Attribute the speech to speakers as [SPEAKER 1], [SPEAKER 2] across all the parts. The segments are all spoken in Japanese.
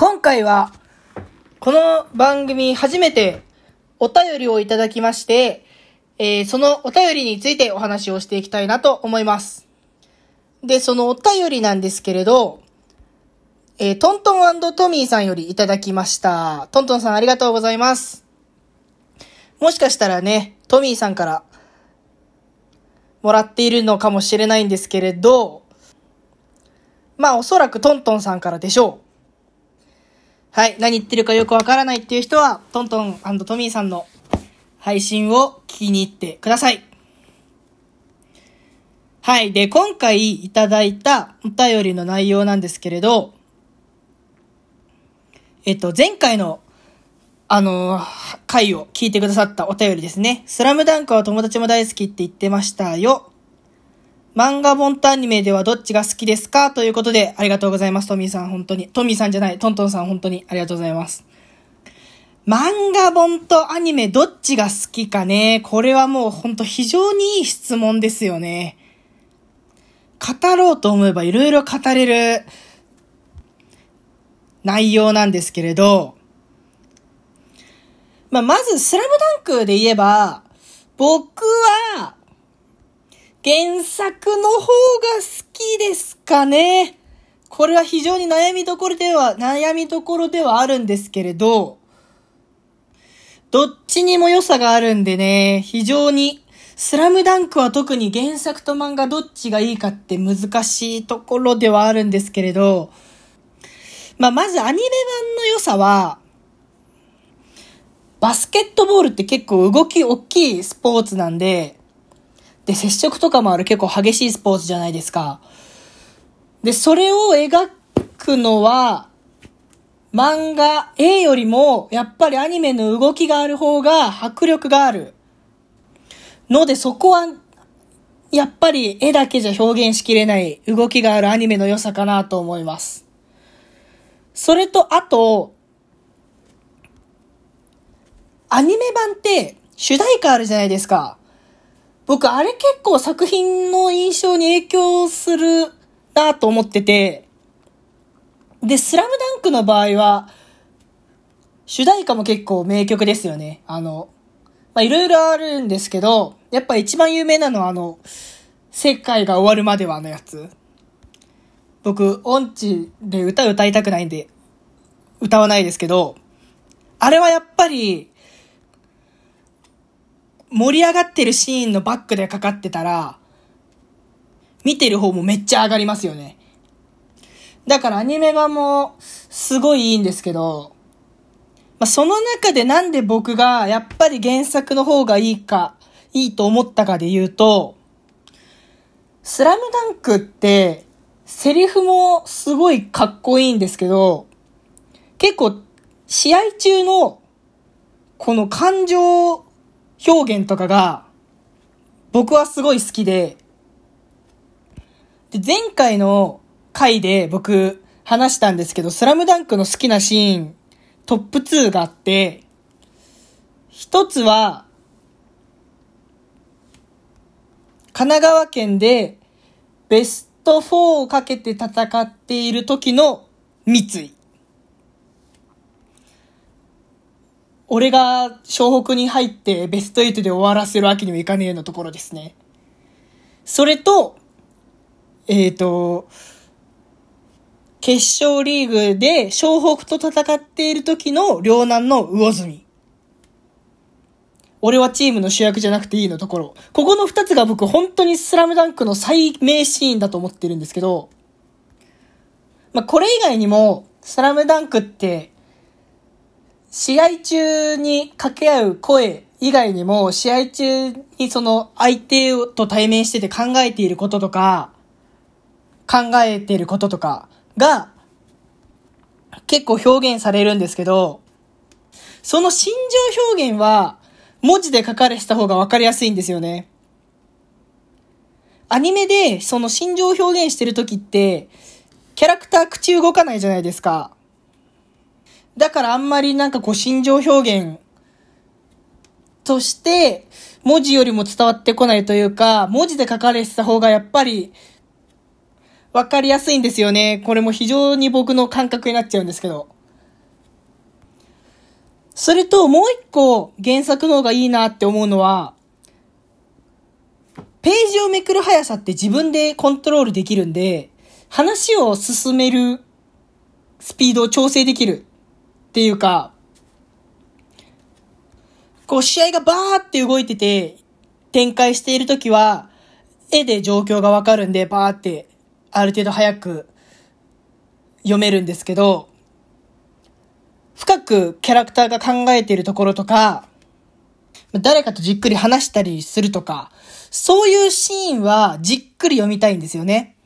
[SPEAKER 1] 今回は、この番組初めてお便りをいただきまして、えーそのお便りについてお話をしていきたいなと思います。で、そのお便りなんですけれど、えートントントミーさんよりいただきました。トントンさんありがとうございます。もしかしたらね、トミーさんからもらっているのかもしれないんですけれど、まあおそらくトントンさんからでしょう。はい、何言ってるかよくわからないっていう人は、トントントミーさんの配信を聞きに行ってください。はい。で、今回いただいたお便りの内容なんですけれど、えっと、前回の、あのー回を聞いてくださったお便りですね。スラムダンクは友達も大好きって言ってましたよ。漫画本とアニメではどっちが好きですかということで、ありがとうございます、トミーさん、本当に。トミーさんじゃない、トントンさん、本当にありがとうございます。漫画本とアニメどっちが好きかね。これはもう本当非常にいい質問ですよね。語ろうと思えばいろいろ語れる内容なんですけれど、まあ、まず、スラムダンクで言えば、僕は、原作の方が好きですかね。これは非常に悩みどころでは、悩みどころではあるんですけれど、どっちにも良さがあるんでね、非常に、スラムダンクは特に原作と漫画どっちがいいかって難しいところではあるんですけれど、まあ、まずアニメ版の良さは、バスケットボールって結構動き大きいスポーツなんで、で、接触とかもある結構激しいスポーツじゃないですか。で、それを描くのは、漫画 A よりも、やっぱりアニメの動きがある方が迫力がある。ので、そこは、やっぱり絵だけじゃ表現しきれない動きがあるアニメの良さかなと思います。それと、あと、アニメ版って主題歌あるじゃないですか。僕、あれ結構作品の印象に影響するなと思ってて、で、スラムダンクの場合は、主題歌も結構名曲ですよね。あの、ま、いろいろあるんですけど、やっぱ一番有名なのはあの、世界が終わるまではのやつ。僕、音痴で歌歌いたくないんで、歌わないですけど、あれはやっぱり、盛り上がってるシーンのバックでかかってたら、見てる方もめっちゃ上がりますよね。だからアニメ版もすごいいいんですけど、まあ、その中でなんで僕がやっぱり原作の方がいいか、いいと思ったかで言うと、スラムダンクってセリフもすごいかっこいいんですけど、結構試合中のこの感情表現とかが僕はすごい好きで、で、前回の回で僕話したんですけど、スラムダンクの好きなシーントップ2があって、一つは、神奈川県でベスト4をかけて戦っている時の三井。俺が湘北に入ってベスト8で終わらせるわけにもいかねえのところですね。それと、えっ、と、決勝リーグで湘北と戦っている時の両南の魚住。俺はチームの主役じゃなくていいのところ。ここの二つが僕本当にスラムダンクの最名シーンだと思ってるんですけど、まあ、これ以外にも、スラムダンクって、試合中に掛け合う声以外にも、試合中にその相手と対面してて考えていることとか、考えていることとかが結構表現されるんですけど、その心情表現は文字で書かれてた方がわかりやすいんですよね。アニメでその心情表現してる時って、キャラクター口動かないじゃないですか。だからあんまりなんかこう心情表現として文字よりも伝わってこないというか、文字で書かれてた方がやっぱりわかりやすいんですよね。これも非常に僕の感覚になっちゃうんですけど。それともう一個原作の方がいいなって思うのは、ページをめくる速さって自分でコントロールできるんで、話を進めるスピードを調整できるっていうか、こう試合がバーって動いてて展開しているときは、絵で状況がわかるんでバーってある程度早く読めるんですけど、深くキャラクターが考えているところとか、誰かとじっくり話したりするとか、そういうシーンはじっくり読みたいんですよね。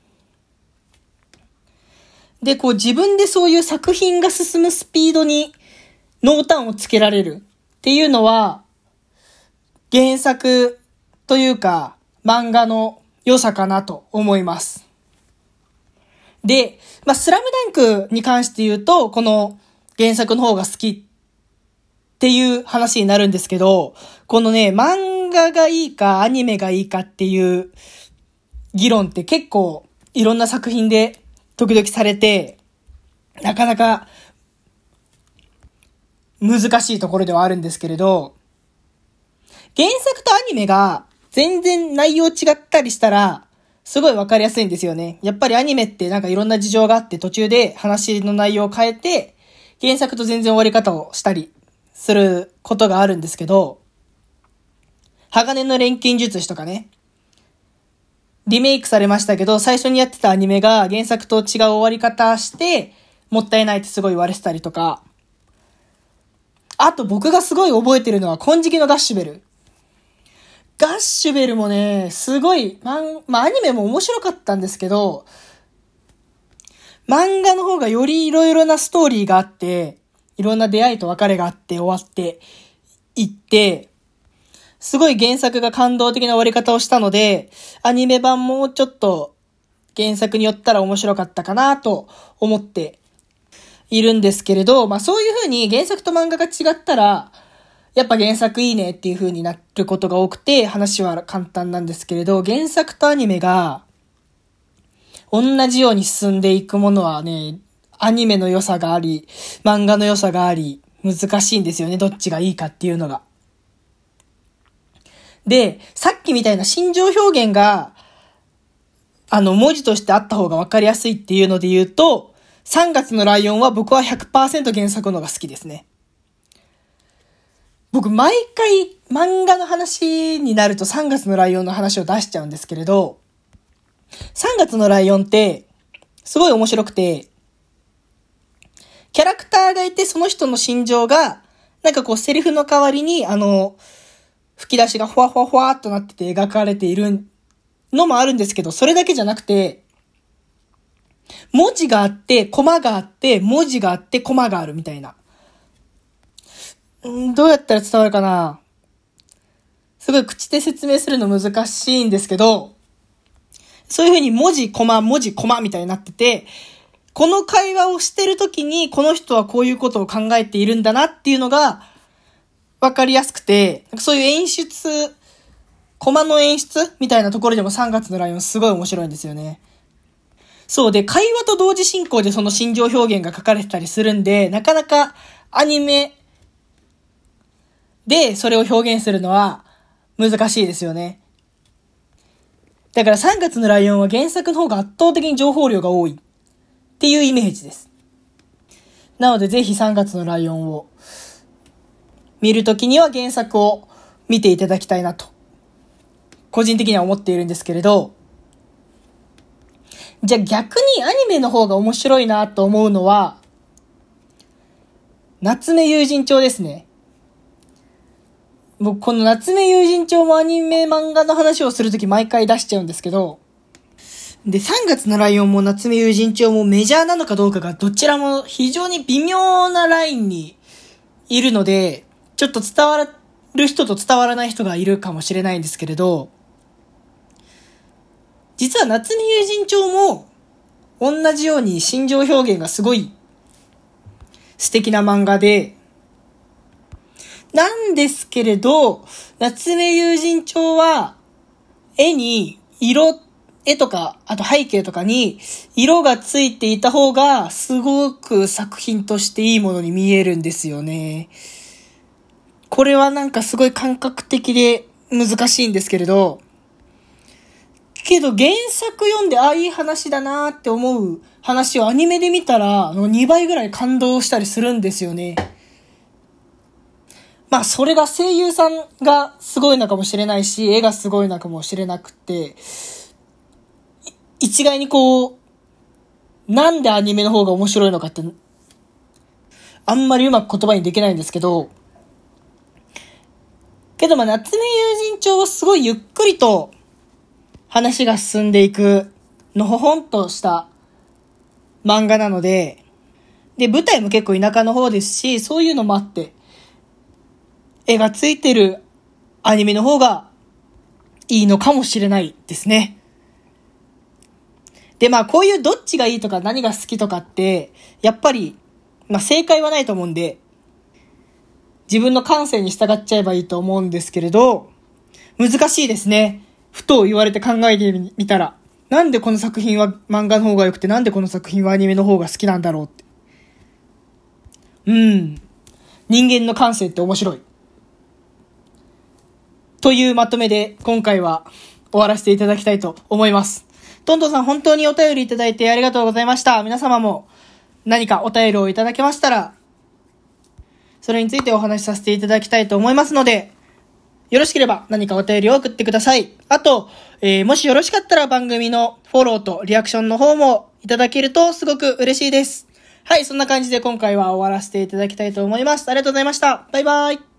[SPEAKER 1] で、こう自分でそういう作品が進むスピードに濃淡をつけられるっていうのは、原作というか漫画の良さかなと思います。で、まあ、スラムダンクに関して言うと、この原作の方が好きっていう話になるんですけど、このね、漫画がいいかアニメがいいかっていう議論って結構いろんな作品で時々されて、なかなか難しいところではあるんですけれど、原作とアニメが全然内容違ったりしたら、すごいわかりやすいんですよね。やっぱりアニメってなんかいろんな事情があって途中で話の内容を変えて、原作と全然終わり方をしたりすることがあるんですけど、鋼の錬金術師とかね、リメイクされましたけど、最初にやってたアニメが原作と違う終わり方して、もったいないってすごい言われてたりとか、あと僕がすごい覚えてるのは、金色のガッシュベル。ガッシュベルもね、すごい、まん、まあ、アニメも面白かったんですけど、漫画の方がより色々なストーリーがあって、いろんな出会いと別れがあって終わっていって、すごい原作が感動的な終わり方をしたので、アニメ版もちょっと原作によったら面白かったかなと思っているんですけれど、まあそういう風に原作と漫画が違ったら、やっぱ原作いいねっていう風になることが多くて、話は簡単なんですけれど、原作とアニメが、同じように進んでいくものはね、アニメの良さがあり、漫画の良さがあり、難しいんですよね、どっちがいいかっていうのが。で、さっきみたいな心情表現が、あの、文字としてあった方がわかりやすいっていうので言うと、3月のライオンは僕は100%原作のが好きですね。僕、毎回漫画の話になると3月のライオンの話を出しちゃうんですけれど、3月のライオンって、すごい面白くて、キャラクターがいて、その人の心情が、なんかこう、セリフの代わりに、あの、吹き出しがふわふわふわっとなってて描かれているのもあるんですけど、それだけじゃなくて、文字があって、コマがあって、文字があって、コマがあるみたいな。んどうやったら伝わるかな？すごい口で説明するの難しいんですけど、そういう風に文字、コマ、文字、コマみたいになってて、この会話をしてる時に、この人はこういうことを考えているんだなっていうのが、わかりやすくて、そういう演出、コマの演出みたいなところでも3月のライオンすごい面白いんですよね。そうで、会話と同時進行でその心情表現が書かれてたりするんで、なかなかアニメでそれを表現するのは難しいですよね。だから3月のライオンは原作の方が圧倒的に情報量が多いっていうイメージです。なのでぜひ3月のライオンを見るときには原作を見ていただきたいなと、個人的には思っているんですけれど、じゃあ逆にアニメの方が面白いなと思うのは、夏目友人帳ですね。僕、この夏目友人帳もアニメ漫画の話をするとき毎回出しちゃうんですけど、で、3月のライオンも夏目友人帳もメジャーなのかどうかがどちらも非常に微妙なラインにいるので、ちょっと伝わる人と伝わらない人がいるかもしれないんですけれど、実は夏目友人帳も同じように心情表現がすごい素敵な漫画で、なんですけれど、夏目友人帳は絵に色、絵とか、あと背景とかに色がついていた方がすごく作品としていいものに見えるんですよね。これはなんかすごい感覚的で難しいんですけれど、けど原作読んで、ああ、いい話だなって思う話をアニメで見たら、あの2倍ぐらい感動したりするんですよね。まあ、それが声優さんがすごいのかもしれないし、絵がすごいのかもしれなくて、一概にこう、なんでアニメの方が面白いのかって、あんまりうまく言葉にできないんですけど、けどまあ、夏目友人帳はすごいゆっくりと話が進んでいく、のほほんとした漫画なので、で、舞台も結構田舎の方ですし、そういうのもあって、絵がついてるアニメの方がいいのかもしれないですね。で、まあ、こういうどっちがいいとか何が好きとかって、やっぱり、まあ、正解はないと思うんで、自分の感性に従っちゃえばいいと思うんですけれど、難しいですね。ふと言われて考えてみたら、なんでこの作品は漫画の方が良くて、なんでこの作品はアニメの方が好きなんだろうって。うん。人間の感性って面白い。というまとめで今回は終わらせていただきたいと思います。トントさん本当にお便りいただいてありがとうございました。皆様も何かお便りをいただけましたら、それについてお話しさせていただきたいと思いますので、よろしければ何かお便りを送ってください。あと、えー、もしよろしかったら番組のフォローとリアクションの方もいただけるとすごく嬉しいです。はい、そんな感じで今回は終わらせていただきたいと思います。ありがとうございました。バイバイ。